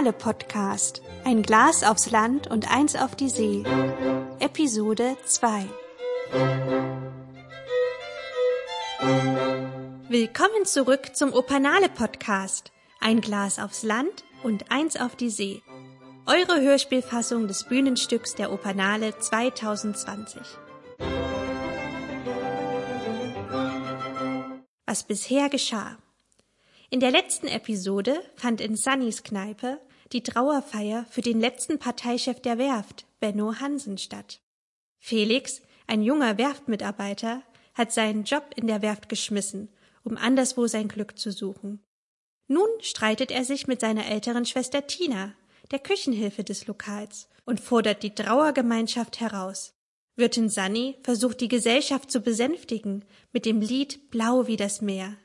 Opernale Podcast. Ein Glas aufs Land und eins auf die See. Episode 2. Willkommen zurück zum Opernale Podcast. Ein Glas aufs Land und eins auf die See. Eure Hörspielfassung des Bühnenstücks der Opernale 2020. Was bisher geschah. In der letzten Episode fand in Sunnys Kneipe die Trauerfeier für den letzten Parteichef der Werft, Benno Hansen, statt. Felix, ein junger Werftmitarbeiter, hat seinen Job in der Werft geschmissen, um anderswo sein Glück zu suchen. Nun streitet er sich mit seiner älteren Schwester Tina, der Küchenhilfe des Lokals, und fordert die Trauergemeinschaft heraus. Wirtin Sunny versucht die Gesellschaft zu besänftigen mit dem Lied Blau wie das Meer,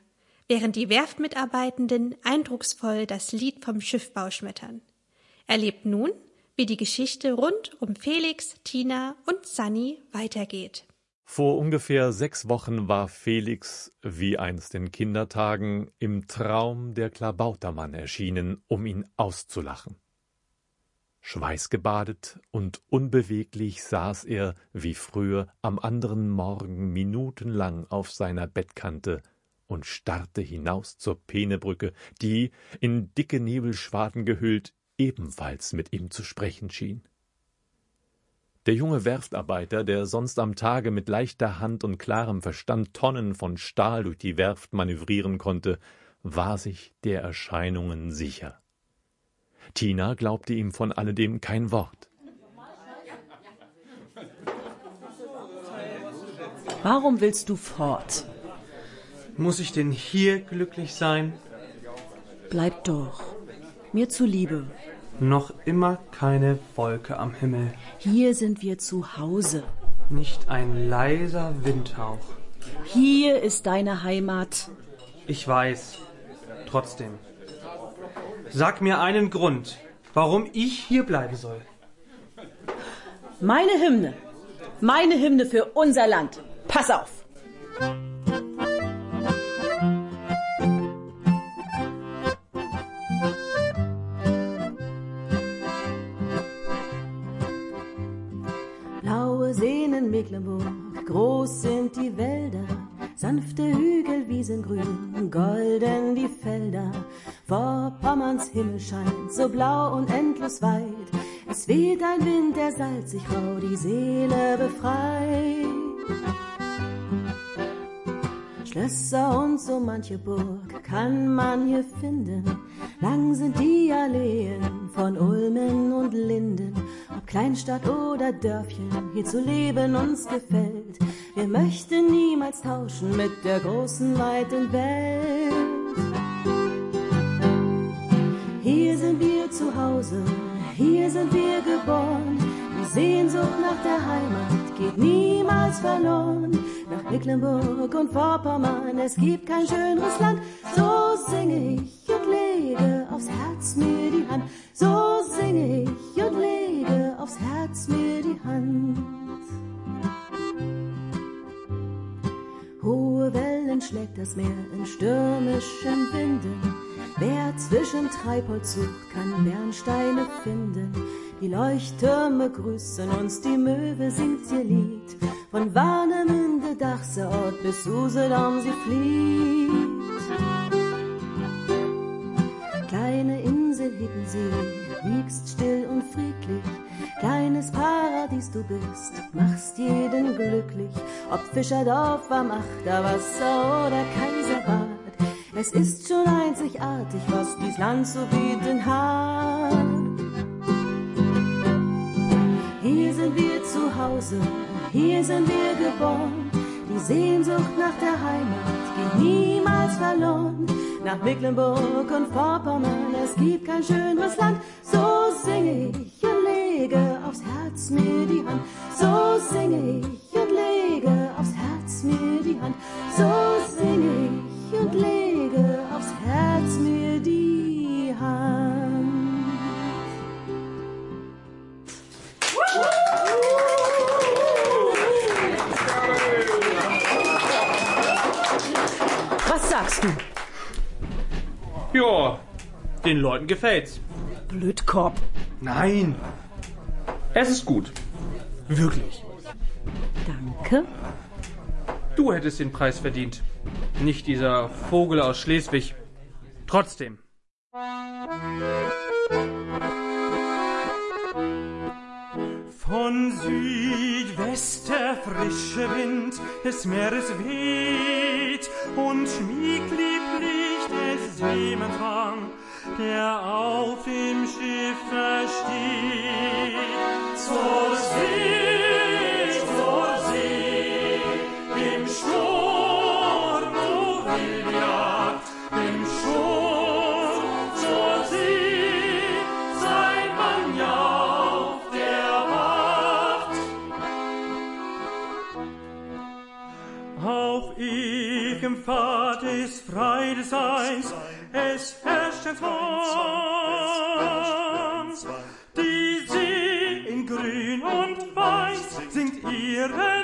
während die Werftmitarbeitenden eindrucksvoll das Lied vom Schiffbau schmettern. Erlebt nun, wie die Geschichte rund um Felix, Tina und Sunny weitergeht. Vor ungefähr sechs Wochen war Felix, wie einst in Kindertagen, im Traum der Klabautermann erschienen, um ihn auszulachen. Schweißgebadet und unbeweglich saß er, wie früher, am anderen Morgen minutenlang auf seiner Bettkante und starrte hinaus zur Peenebrücke, die, in dicke Nebelschwaden gehüllt, ebenfalls mit ihm zu sprechen schien. Der junge Werftarbeiter, der sonst am Tage mit leichter Hand und klarem Verstand Tonnen von Stahl durch die Werft manövrieren konnte, war sich der Erscheinungen sicher. Tina glaubte ihm von alledem kein Wort. Warum willst du fort? Muss ich denn hier glücklich sein? Bleib doch. Mir zuliebe. Noch immer keine Wolke am Himmel. Hier sind wir zu Hause. Nicht ein leiser Windhauch. Hier ist deine Heimat. Ich weiß. Trotzdem. Sag mir einen Grund, warum ich hier bleiben soll. Meine Hymne. Meine Hymne für unser Land. Pass auf. Golden die Felder. Vor Pommerns Himmel scheint so blau und endlos weit. Es weht ein Wind, der salzig rau die Seele befreit. Schlösser und so manche Burg kann man hier finden. Lang sind die Alleen von Ulmen und Linden. Ob Kleinstadt oder Dörfchen, hier zu leben uns gefällt. Wir möchten niemals tauschen mit der großen, weiten Welt. Hier sind wir zu Hause, hier sind wir geboren. Die Sehnsucht nach der Heimat geht niemals verloren. Nach Mecklenburg und Vorpommern, es gibt kein schöneres Land. So singe ich und lege aufs Herz mir die Hand. So singe ich und lege aufs Herz mir die Hand. Schlägt das Meer in stürmischen Winden. Wer zwischen Treibholz sucht, kann Bernsteine finden. Die Leuchttürme grüßen uns, die Möwe singt ihr Lied. Von Warnemünde, Dachseort bis Usedom sie flieht. Kleine Insel Hiddensee, liegst still Fischerdorf am Achterwasser oder Kaiserbad. Es ist schon einzigartig, was dies Land zu bieten hat. Hier sind wir zu Hause, hier sind wir geboren. Die Sehnsucht nach der Heimat geht niemals verloren. Nach Mecklenburg und Vorpommern, es gibt kein schöneres Land. So singe ich und lege aufs Herz mir gefällt's. Blödkorb. Nein. Es ist gut. Wirklich. Danke. Du hättest den Preis verdient. Nicht dieser Vogel aus Schleswig. Trotzdem. Von Südwest der frische Wind des Meeres weht und schmieglieblich des der auf dem Schiffe steht. Zur Sohn, die sie in grün und weiß singt ihre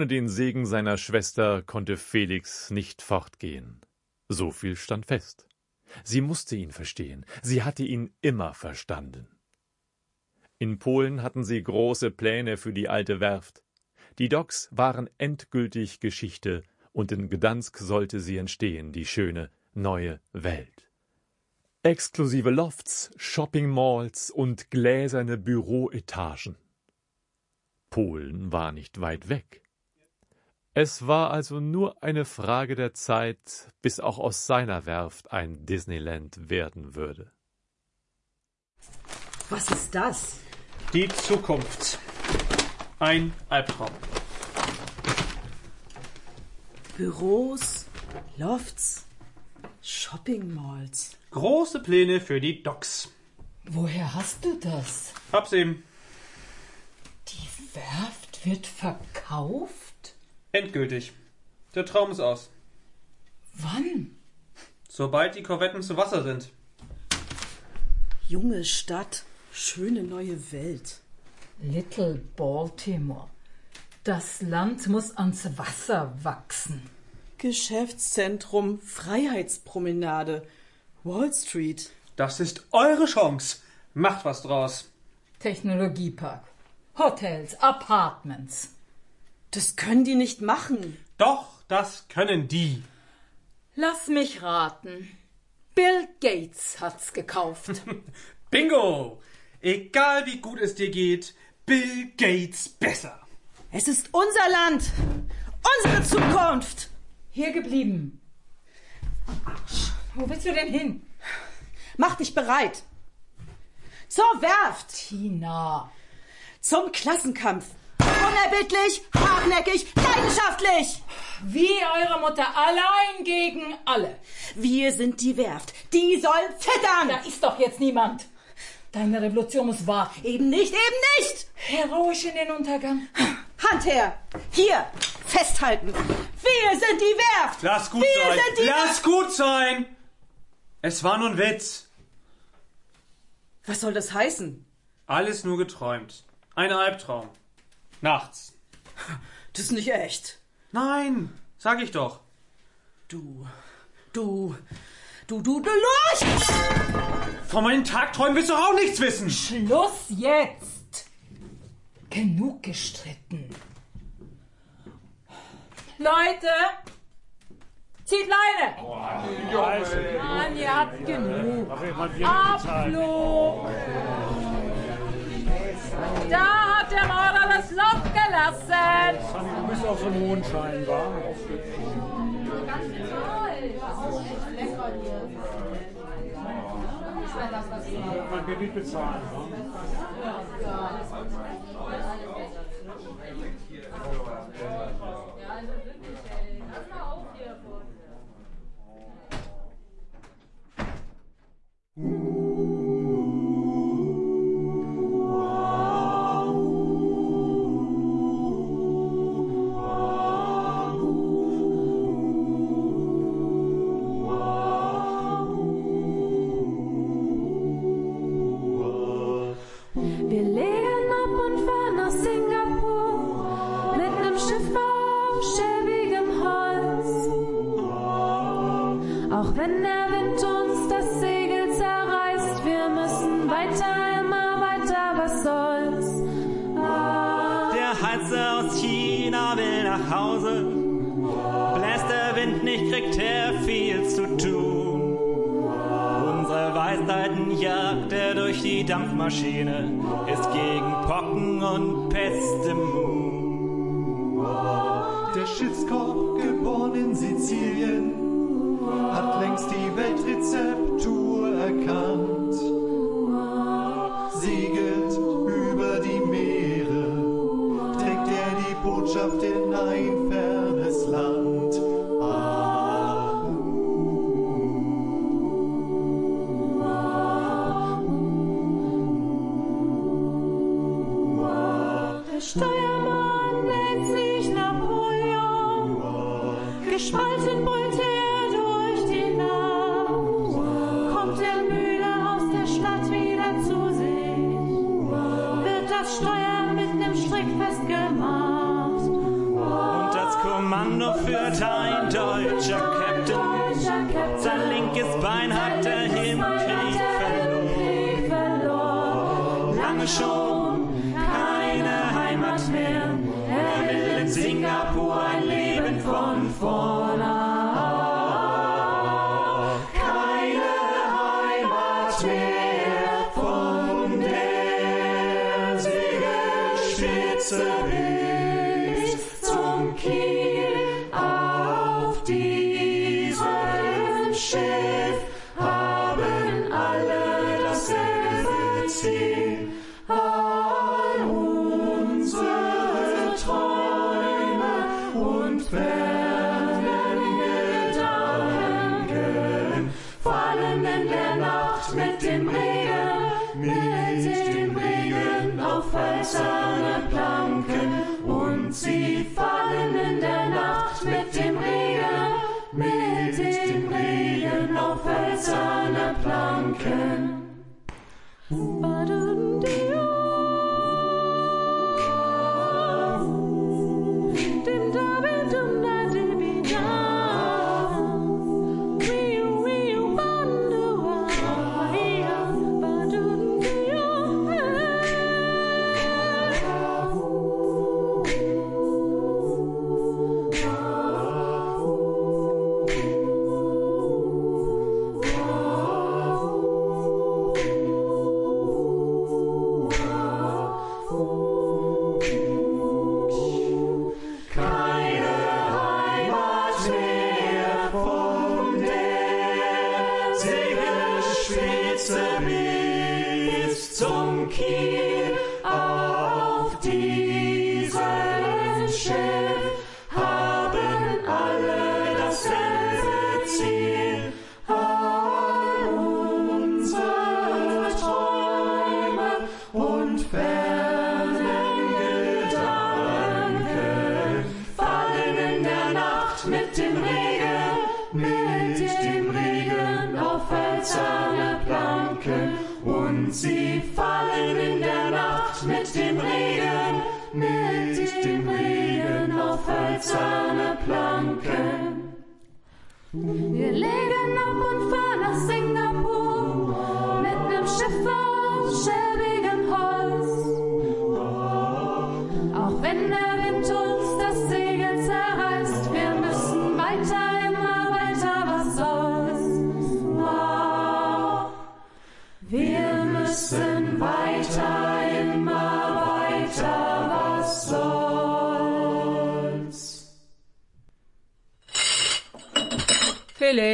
Ohne den Segen seiner Schwester konnte Felix nicht fortgehen. So viel stand fest. Sie musste ihn verstehen, sie hatte ihn immer verstanden. In Polen hatten sie große Pläne für die alte Werft. Die Docks waren endgültig Geschichte, und in Gdansk sollte sie entstehen, die schöne neue Welt. Exklusive Lofts, Shopping-Malls und gläserne Büroetagen. Polen war nicht weit weg. Es war also nur eine Frage der Zeit, bis auch aus seiner Werft ein Disneyland werden würde. Was ist das? Die Zukunft. Ein Albtraum. Büros, Lofts, Shopping Malls. Große Pläne für die Docks. Woher hast du das? Hab's eben. Die Werft wird verkauft? Endgültig. Der Traum ist aus. Wann? Sobald die Korvetten zu Wasser sind. Junge Stadt, schöne neue Welt. Little Baltimore. Das Land muss ans Wasser wachsen. Geschäftszentrum, Freiheitspromenade, Wall Street. Das ist eure Chance. Macht was draus. Technologiepark. Hotels, Apartments. Das können die nicht machen. Doch, das können die. Lass mich raten. Bill Gates hat's gekauft. Bingo! Egal wie gut es dir geht, Bill Gates besser. Es ist unser Land, unsere Zukunft. Hier geblieben. Wo willst du denn hin? Mach dich bereit. Zur Werft, Tina. zum Klassenkampf. Unerbittlich, hartnäckig, leidenschaftlich. Wie eure Mutter allein gegen alle. Wir sind die Werft. Die soll zittern. Da ist doch jetzt niemand. Deine Revolution muss warten. Eben nicht, eben nicht. Heroisch in den Untergang. Hand her. Hier. Festhalten. Wir sind die Werft. Lass gut Wir sein. sind die Lass gut sein. Es war nur ein Witz. Was soll das heißen? Alles nur geträumt. Ein Albtraum. Nachts. Das ist nicht echt. Nein, sag ich doch. Du, du, du, du, du Lurch! Von meinen Tagträumen willst du auch nichts wissen. Schluss jetzt. Genug gestritten. Leute, Zieht Leine! Mann, ihr habt genug. Abflug! Da hat der Maurer das Loch gelassen. Du bist auch so ein Mondschein, wa? Man wird nicht bezahlen. Wir wenn der Wind uns das Segel zerreißt, wir müssen weiter, immer weiter, was soll's. Ah, Der Heizer aus China will nach Hause. Bläst der Wind nicht, kriegt er viel zu tun. Unsere Weisheiten jagt er durch die Dampfmaschine, ist gegen Pocken und Pest immun. Der Schiffskoch, geboren in Sizilien, hat längst die Weltrezeptur erkannt. Segelt über die Meere, trägt er die Botschaft in ein fernes Land. Der Steuermann nennt sich Napoleon. Gespalten brüllt er führt ein deutscher Captain. Sein linkes Bein hat er im Krieg verloren. Lange schon Schiff Keine hölzerne Planken. Wir legen ab und fahren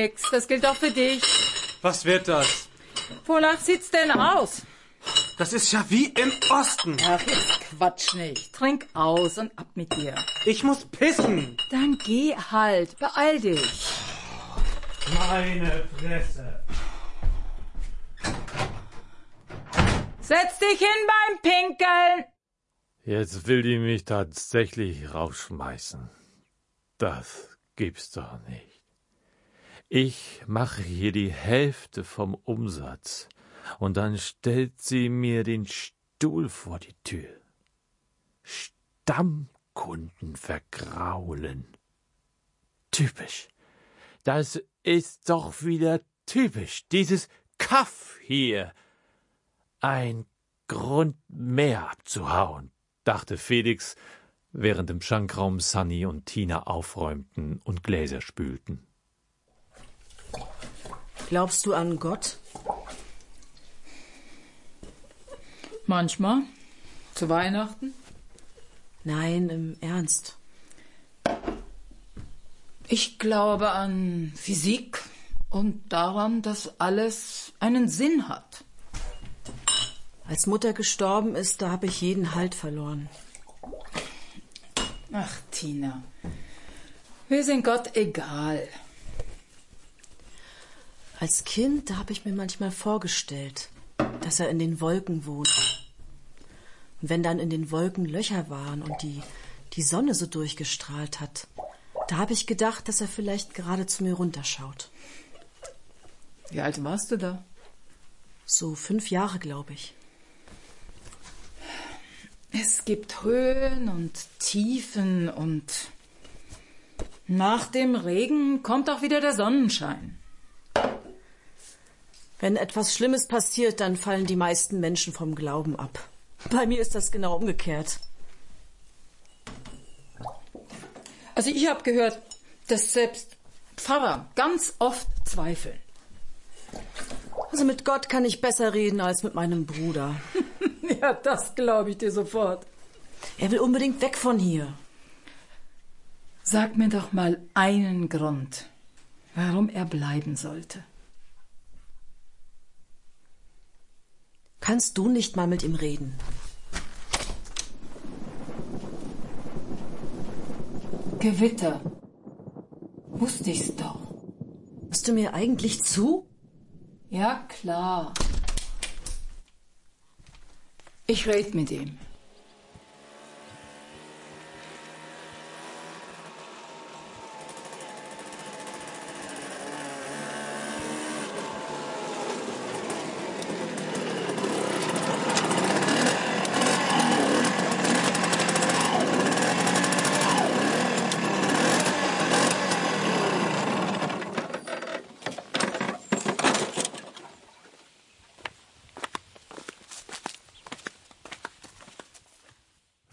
Felix, das gilt auch für dich. Was wird das? Wonach sieht's denn aus? Das ist ja wie im Osten. Ach, jetzt quatsch nicht. Trink aus und ab mit dir. Ich muss pissen. Dann geh halt. Beeil dich. Meine Fresse. Setz dich hin beim Pinkeln. Jetzt will die mich tatsächlich rausschmeißen. Das gibt's doch nicht. Ich mache hier die Hälfte vom Umsatz und dann stellt sie mir den Stuhl vor die Tür. Stammkunden vergraulen. Typisch. Das ist doch wieder typisch. Dieses Kaff hier. Ein Grund mehr abzuhauen, dachte Felix, während im Schankraum Sunny und Tina aufräumten und Gläser spülten. Glaubst du an Gott? Manchmal. Zu Weihnachten. Nein, im Ernst. Ich glaube an Physik und daran, dass alles einen Sinn hat. Als Mutter gestorben ist, da habe ich jeden Halt verloren. Ach, Tina. Wir sind Gott egal. Als Kind, da habe ich mir manchmal vorgestellt, dass er in den Wolken wohnt. Und wenn dann in den Wolken Löcher waren und die, die Sonne so durchgestrahlt hat, da habe ich gedacht, dass er vielleicht gerade zu mir runterschaut. Wie alt warst du da? So fünf Jahre, glaube ich. Es gibt Höhen und Tiefen und nach dem Regen kommt auch wieder der Sonnenschein. Wenn etwas Schlimmes passiert, dann fallen die meisten Menschen vom Glauben ab. Bei mir ist das genau umgekehrt. Also ich habe gehört, dass selbst Pfarrer ganz oft zweifeln. Also mit Gott kann ich besser reden als mit meinem Bruder. ja, das glaube ich dir sofort. Er will unbedingt weg von hier. Sag mir doch mal einen Grund, warum er bleiben sollte. Kannst du nicht mal mit ihm reden? Gewitter. Wusste ich's doch. Hörst du mir eigentlich zu? Ja, klar. Ich red mit ihm.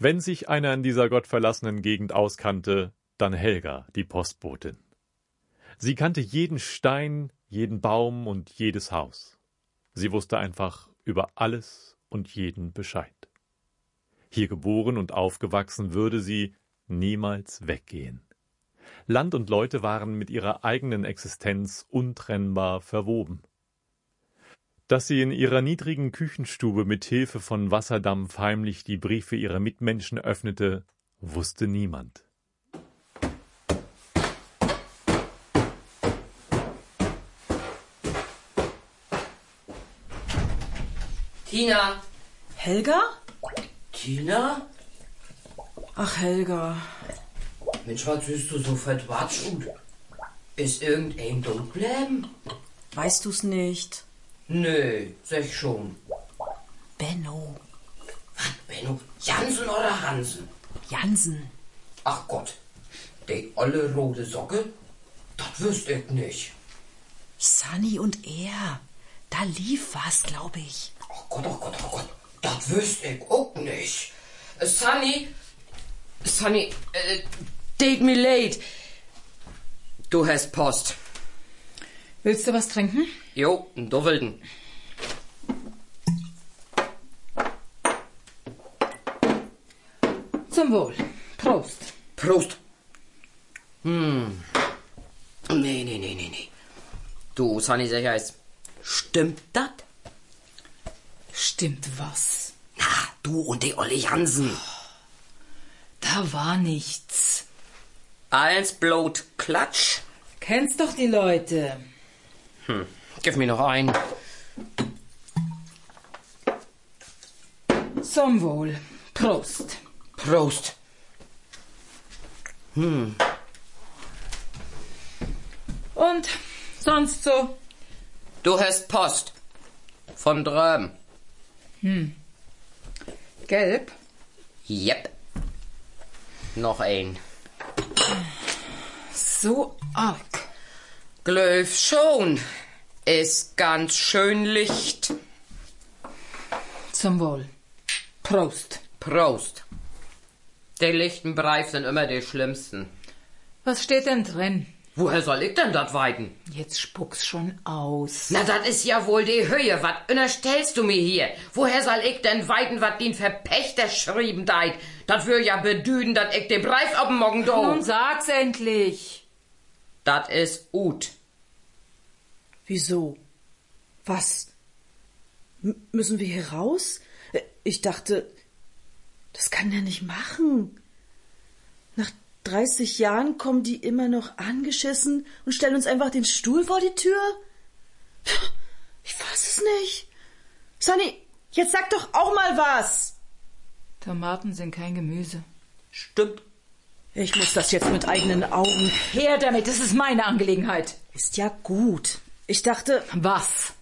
Wenn sich einer in dieser gottverlassenen Gegend auskannte, dann Helga, die Postbotin. Sie kannte jeden Stein, jeden Baum und jedes Haus. Sie wusste einfach über alles und jeden Bescheid. Hier geboren und aufgewachsen würde sie niemals weggehen. Land und Leute waren mit ihrer eigenen Existenz untrennbar verwoben. Dass sie in ihrer niedrigen Küchenstube mit Hilfe von Wasserdampf heimlich die Briefe ihrer Mitmenschen öffnete, wusste niemand. Tina. Helga? Tina? Ach, Helga. Mensch, was siehst du so verdwatscht? Ist irgendein dunkel? Weißt du's nicht? Nö, sag ich schon. Benno. Was, Benno? Jansen oder Hansen? Jansen. Ach Gott, die olle rote Socke? Das wüsste ich nicht. Sunny und er. Da lief was, glaube ich. Oh Gott, oh Gott, oh Gott. Das wüsste ich auch nicht. Sunny, Sunny, äh, date me late. Du hast Post. Willst du was trinken? Jo, einen Doppelten. Zum Wohl. Prost. Prost. Hm. Nee, nee, nee, nee, nee. Du, Sunny Sicherheits, stimmt das? Stimmt was? Na, du und die Olli Hansen. Da war nichts. Eins blot Klatsch. Kennst doch die Leute. Hm, gib mir noch ein. Zum Wohl. Prost. Prost. Hm. Und sonst so? Du hast Post. Von drüben. Hm. Gelb? Jep. Noch ein. So arg. Glöf schon. Ist ganz schön Licht. Zum Wohl. Prost. Prost. Die lichten Breif sind immer die schlimmsten. Was steht denn drin? Woher soll ich denn dat weiden? Jetzt spuck's schon aus. Na, dat is ja wohl die Höhe. Was unterstellst du mir hier? Woher soll ich denn weiden, wat den Verpächter schrieben deit? Dat wür ja bedüden, dat ich den Breif ab'n Morgen do. Nun sag's endlich. Dat is ut. Wieso? Was? M müssen wir hier raus? Ich dachte, das kann der nicht machen. Nach 30 Jahren kommen die immer noch angeschissen und stellen uns einfach den Stuhl vor die Tür? Ich weiß es nicht. Sunny, jetzt sag doch auch mal was. Tomaten sind kein Gemüse. Stimmt. Ich muss das jetzt mit eigenen Augen. Her damit, das ist meine Angelegenheit. Ist ja gut. Ich dachte. Was?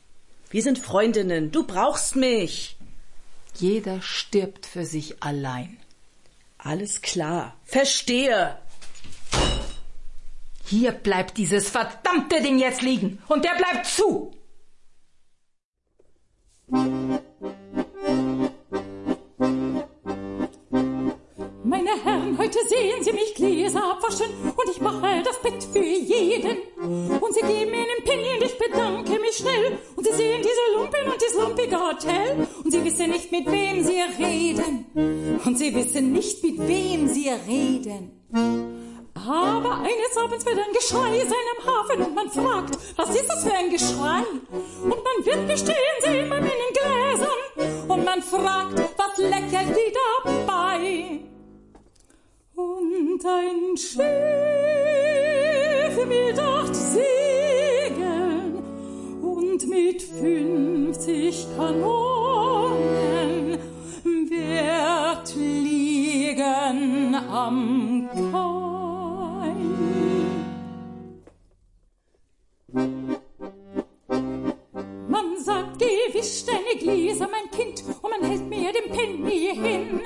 Wir sind Freundinnen. Du brauchst mich. Jeder stirbt für sich allein. Alles klar. Verstehe. Hier bleibt dieses verdammte Ding jetzt liegen. Und der bleibt zu. Heute sehen Sie mich Gläser abwaschen und ich mache das Bett für jeden. Und Sie geben mir einen Penny und ich bedanke mich schnell. Und Sie sehen diese Lumpen und dieses lumpige Hotel und Sie wissen nicht, mit wem Sie reden. Und Sie wissen nicht, mit wem Sie reden. Aber eines Abends wird ein Geschrei sein am Hafen und man fragt, was ist das für ein Geschrei? Und man wird mich stehen sehen bei meinen Gläsern und man fragt, was lächelt die dabei? Und ein Schiff will dort segeln und mit fünfzig Kanonen wird liegen am Kai. Man sagt, gewisch deine Gläser, mein Kind, und man hält mir den Penny hin.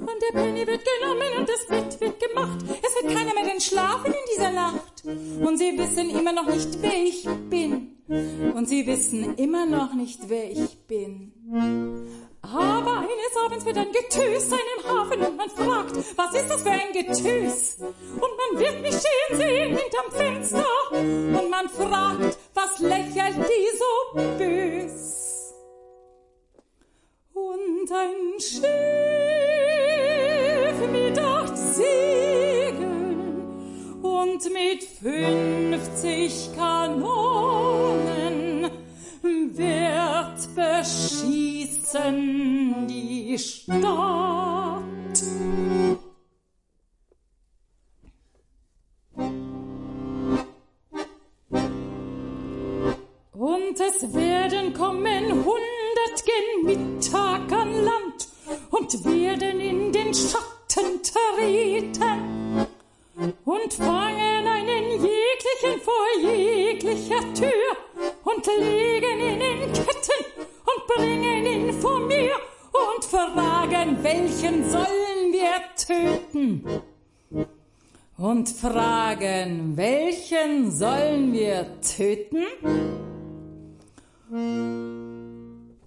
Und der Penny wird genommen und das Bett wird gemacht. Es wird keiner mehr denn schlafen in dieser Nacht. Und sie wissen immer noch nicht, wer ich bin. Und sie wissen immer noch nicht, wer ich bin. Aber eines Abends wird ein Getös sein im Hafen und man fragt, was ist das für ein Getös? Und man wird mich stehen sehen hinterm Fenster und man fragt, was lächelt die so bös? Und ein Schiff fünfzig Kanonen wird beschießen die Stadt. Und fragen, welchen sollen wir töten?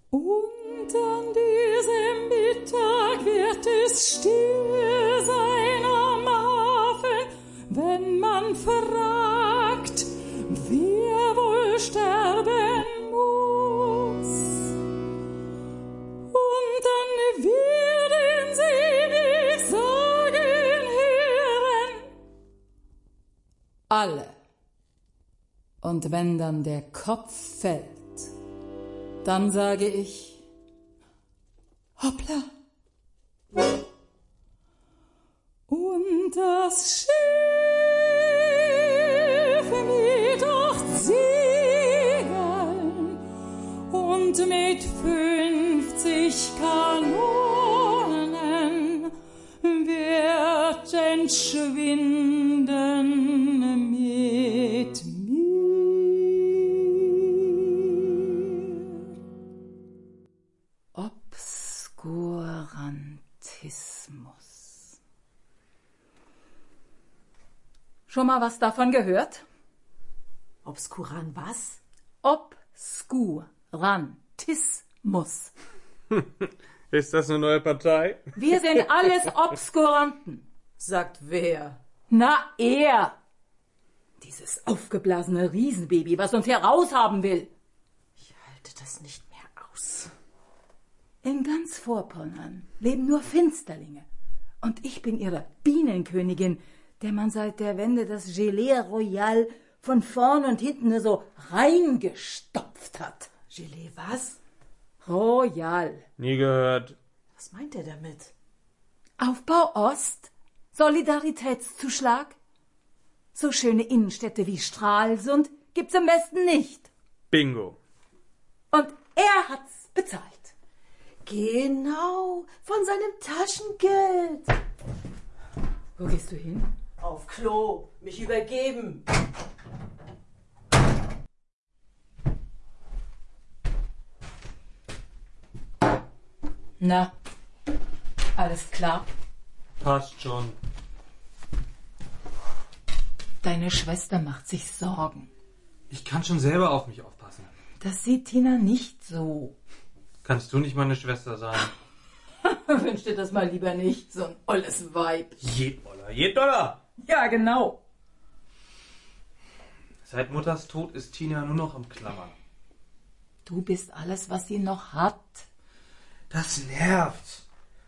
Und an diesem Mittag wird es still sein am Hafen, wenn man fragt, wer wohl sterben Alle. Und wenn dann der Kopf fällt, dann sage ich, hoppla. Und das Schiff mit acht Segeln und mit fünfzig Kanonen wird entschwinden Schon mal was davon gehört? Obskuran was? Obskurantismus. Ist das eine neue Partei? Wir sind alles Obskuranten. Sagt wer? Na, er. Dieses aufgeblasene Riesenbaby, was uns hier raushaben will. Ich halte das nicht mehr aus. In ganz Vorpommern leben nur Finsterlinge. Und ich bin ihre Bienenkönigin, der man seit der Wende das Gelee Royal von vorn und hinten nur so reingestopft hat. Gelee was? Royal. Nie gehört. Was meint er damit? Aufbau Ost? Solidaritätszuschlag? So schöne Innenstädte wie Stralsund gibt's am besten nicht. Bingo. Und er hat's bezahlt. Genau, von seinem Taschengeld. Wo gehst du hin? Auf Klo, mich übergeben. Na, alles klar. Passt schon. Deine Schwester macht sich Sorgen. Ich kann schon selber auf mich aufpassen. Das sieht Tina nicht so. Kannst du nicht meine Schwester sein? Wünsch dir das mal lieber nicht, so ein olles Weib. Je Dollar, je Dollar! Ja, genau. Seit Mutters Tod ist Tina nur noch am Klammern. Du bist alles, was sie noch hat. Das nervt.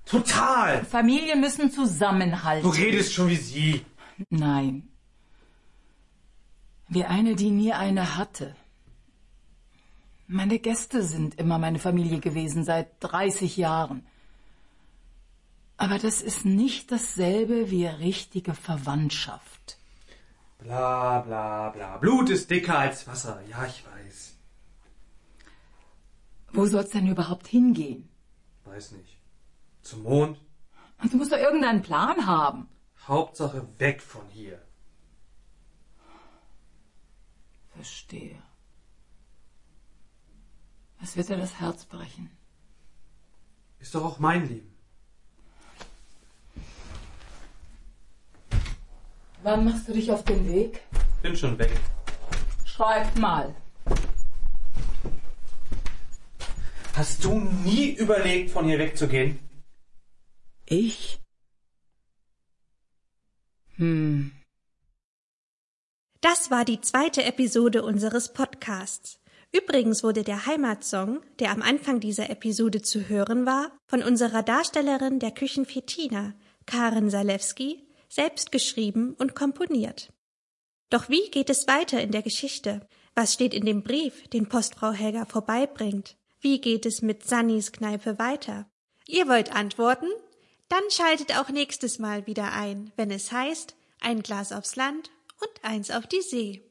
Total! Familien müssen zusammenhalten. Du redest schon wie sie. Nein. Wie eine, die nie eine hatte. Meine Gäste sind immer meine Familie gewesen, seit 30 Jahren. Aber das ist nicht dasselbe wie richtige Verwandtschaft. Bla bla bla. Blut ist dicker als Wasser. Ja, ich weiß. Wo soll's denn überhaupt hingehen? Weiß nicht. Zum Mond? Du musst doch irgendeinen Plan haben. Hauptsache weg von hier. Verstehe. Es wird dir das Herz brechen. Ist doch auch mein Leben. Wann machst du dich auf den Weg? Bin schon weg. Schreib mal. Hast du nie überlegt, von hier wegzugehen? Ich? Hm. Das war die zweite Episode unseres Podcasts. Übrigens wurde der Heimatsong, der am Anfang dieser Episode zu hören war, von unserer Darstellerin der Küchenfee Tina, Karen Salewski, selbst geschrieben und komponiert. Doch wie geht es weiter in der Geschichte? Was steht in dem Brief, den Postfrau Helga vorbeibringt? Wie geht es mit Sannys Kneipe weiter? Ihr wollt antworten? Dann schaltet auch nächstes Mal wieder ein, wenn es heißt, ein Glas aufs Land und eins auf die See.